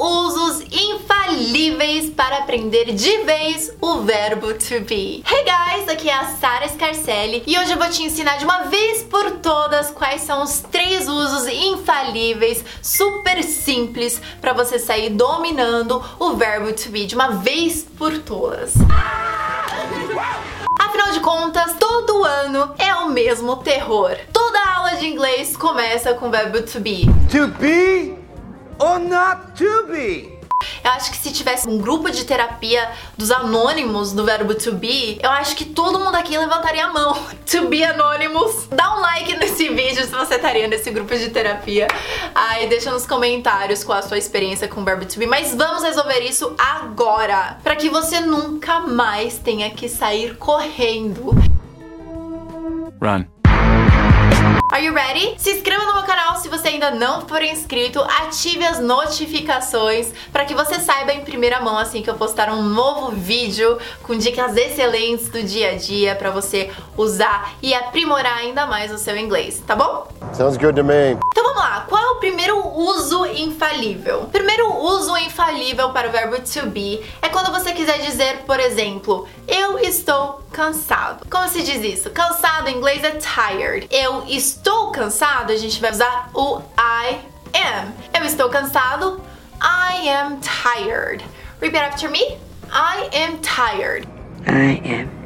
usos infalíveis para aprender de vez o verbo to be. Hey guys, aqui é a Sara Scarcelli e hoje eu vou te ensinar de uma vez por todas quais são os três usos infalíveis, super simples para você sair dominando o verbo to be de uma vez por todas. Afinal de contas, todo ano é o mesmo terror. Toda aula de inglês começa com o verbo to be. To be or not to be? Eu acho que se tivesse um grupo de terapia dos anônimos do verbo to be, eu acho que todo mundo aqui levantaria a mão. To be anônimos. Dá um like nesse vídeo se você estaria nesse grupo de terapia. Aí deixa nos comentários qual a sua experiência com o verbo to be. Mas vamos resolver isso agora, para que você nunca mais tenha que sair correndo. Run. Are you ready? Se inscreva no meu ainda não for inscrito, ative as notificações para que você saiba em primeira mão assim que eu postar um novo vídeo com dicas excelentes do dia a dia para você usar e aprimorar ainda mais o seu inglês, tá bom? Sounds good to me. Então vamos lá, qual é o primeiro uso infalível? Primeiro uso infalível para o verbo to be é quando você quiser dizer, por exemplo, eu estou cansado. Como se diz isso? Cansado em inglês é tired. Eu estou cansado, a gente vai usar o I am. Eu estou cansado, I am tired. Repeat after me. I am tired. I am.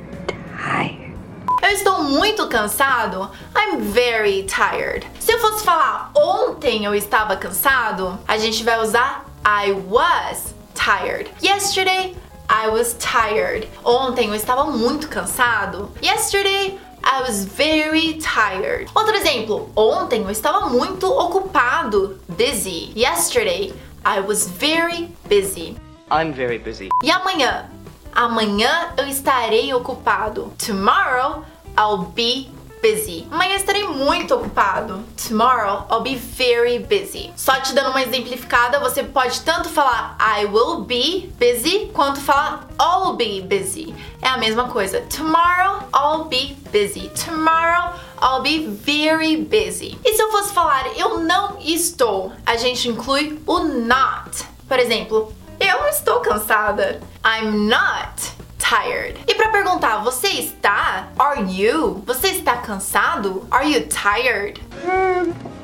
Eu estou muito cansado. I'm very tired. Se eu fosse falar ontem eu estava cansado, a gente vai usar I was tired. Yesterday I was tired. Ontem eu estava muito cansado. Yesterday I was very tired. Outro exemplo, ontem eu estava muito ocupado, busy. Yesterday I was very busy. I'm very busy. E amanhã? Amanhã eu estarei ocupado. Tomorrow I'll be busy. Amanhã estarei muito ocupado. Tomorrow I'll be very busy. Só te dando uma exemplificada, você pode tanto falar I will be busy quanto falar I'll be busy. É a mesma coisa. Tomorrow I'll be busy. Tomorrow I'll be very busy. E se eu fosse falar eu não estou, a gente inclui o not. Por exemplo, eu estou cansada. I'm not tired. E para perguntar, você está? Are you? Você está cansado? Are you tired?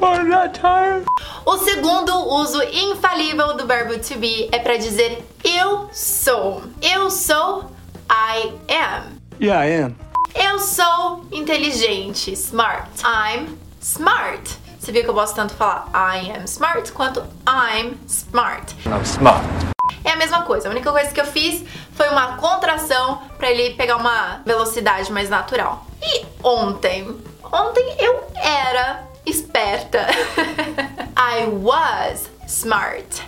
I'm not tired. O segundo uso infalível do verbo to be é para dizer eu sou. Eu sou I am. Yeah, I am. Eu sou inteligente, smart. I'm smart. Você viu que eu posso tanto falar I am smart quanto I'm smart. I'm smart. É a mesma coisa. A única coisa que eu fiz foi uma contração para ele pegar uma velocidade mais natural. E ontem, ontem eu era esperta. I was smart.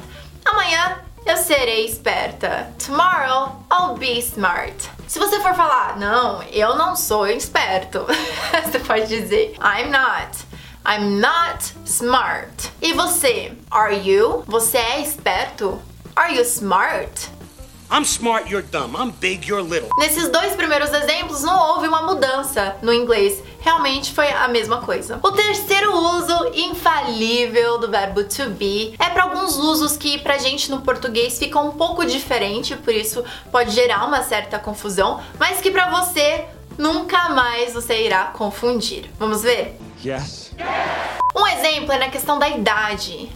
Amanhã eu serei esperta. Tomorrow I'll be smart. Se você for falar, não, eu não sou esperto, você pode dizer I'm not. I'm not smart. E você? Are you? Você é esperto? Are you smart? I'm smart, you're dumb. I'm big, you're little. Nesses dois primeiros exemplos não houve uma mudança no inglês. Realmente foi a mesma coisa. O terceiro uso infalível do verbo to be é para alguns usos que pra gente no português fica um pouco diferente, por isso pode gerar uma certa confusão, mas que pra você nunca mais você irá confundir. Vamos ver? Yes. Um exemplo é na questão da idade.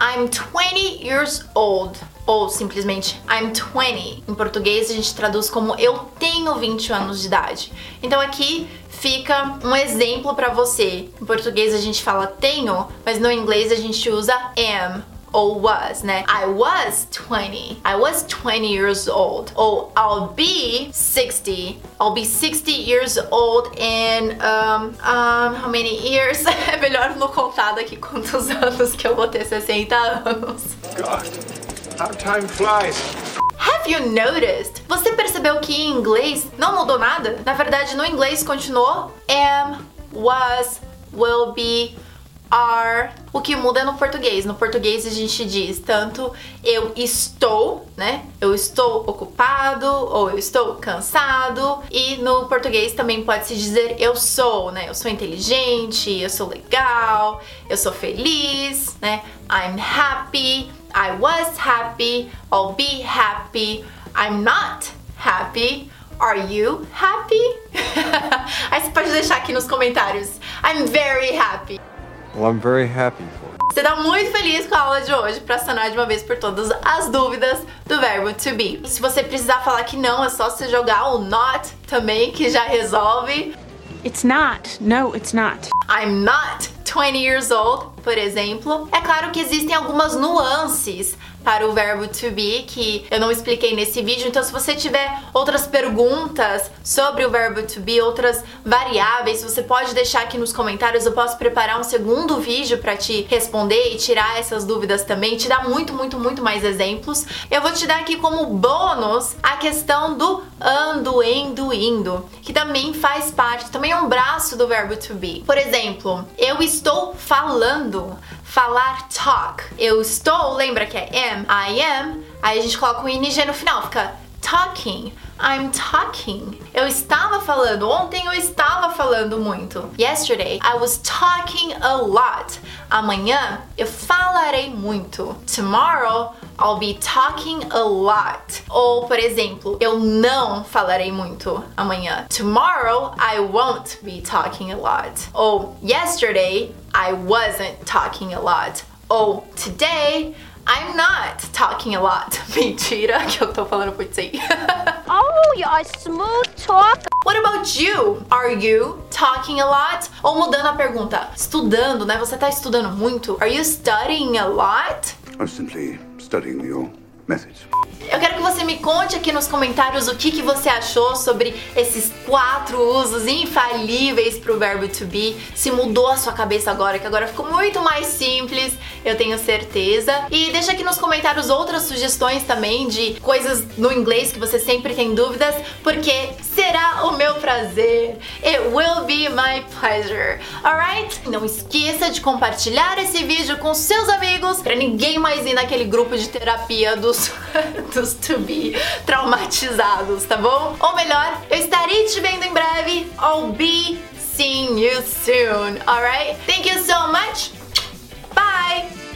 I'm 20 years old. Ou simplesmente I'm 20. Em português a gente traduz como eu tenho 20 anos de idade. Então aqui fica um exemplo para você. Em português a gente fala tenho, mas no inglês a gente usa am ou was, né? I was 20. I was 20 years old. Ou I'll be 60. I'll be 60 years old in um, um, how many years? É melhor não contar daqui quantos anos que eu vou ter 60 anos. God, how time flies. Have you noticed? Você percebeu que em inglês não mudou nada? Na verdade, no inglês continuou am, was, will be, are. O que muda é no português. No português a gente diz tanto eu estou, né? Eu estou ocupado ou eu estou cansado. E no português também pode se dizer eu sou, né? Eu sou inteligente, eu sou legal, eu sou feliz, né? I'm happy. I was happy. I'll be happy. I'm not happy. Are you happy? Aí você pode deixar aqui nos comentários. I'm very happy. Well, I'm very happy for you. Você tá muito feliz com a aula de hoje pra sanar de uma vez por todas as dúvidas do verbo to be. Se você precisar falar que não, é só você jogar o not também, que já resolve. It's not. No, it's not. I'm not 20 years old, por exemplo. É claro que existem algumas nuances para o verbo to be que eu não expliquei nesse vídeo. Então, se você tiver outras perguntas sobre o verbo to be, outras variáveis, você pode deixar aqui nos comentários. Eu posso preparar um segundo vídeo para te responder e tirar essas dúvidas também, te dar muito, muito, muito mais exemplos. Eu vou te dar aqui como bônus a questão do ando, endo, indo, que também faz parte, também é um braço do verbo to be. Por exemplo, eu estou falando falar talk. Eu estou, lembra que é am, I am, aí a gente coloca um ing no final, fica talking. I'm talking. Eu estava falando. Ontem eu estava falando muito. Yesterday I was talking a lot. Amanhã eu falarei muito. Tomorrow I'll be talking a lot. Ou, por exemplo, eu não falarei muito amanhã. Tomorrow I won't be talking a lot. Ou yesterday I wasn't talking a lot. Ou today I'm not talking a lot. Mentira, que eu tô falando por si. Oh, you're a smooth talker. What about you? Are you talking a lot? Ou mudando a pergunta, estudando, né? Você tá estudando muito? Are you studying a lot? Or simply studying your methods. Eu quero que você me conte aqui nos comentários o que, que você achou sobre esses quatro usos infalíveis para o verbo to be. Se mudou a sua cabeça agora, que agora ficou muito mais simples, eu tenho certeza. E deixa aqui nos comentários outras sugestões também de coisas no inglês que você sempre tem dúvidas, porque será o meu prazer. It will be my pleasure. Alright? Não esqueça de compartilhar esse vídeo com seus amigos para ninguém mais ir naquele grupo de terapia dos dos to be traumatizados, tá bom? Ou melhor, eu estarei te vendo em breve. I'll be seeing you soon, alright? Thank you so much. Bye!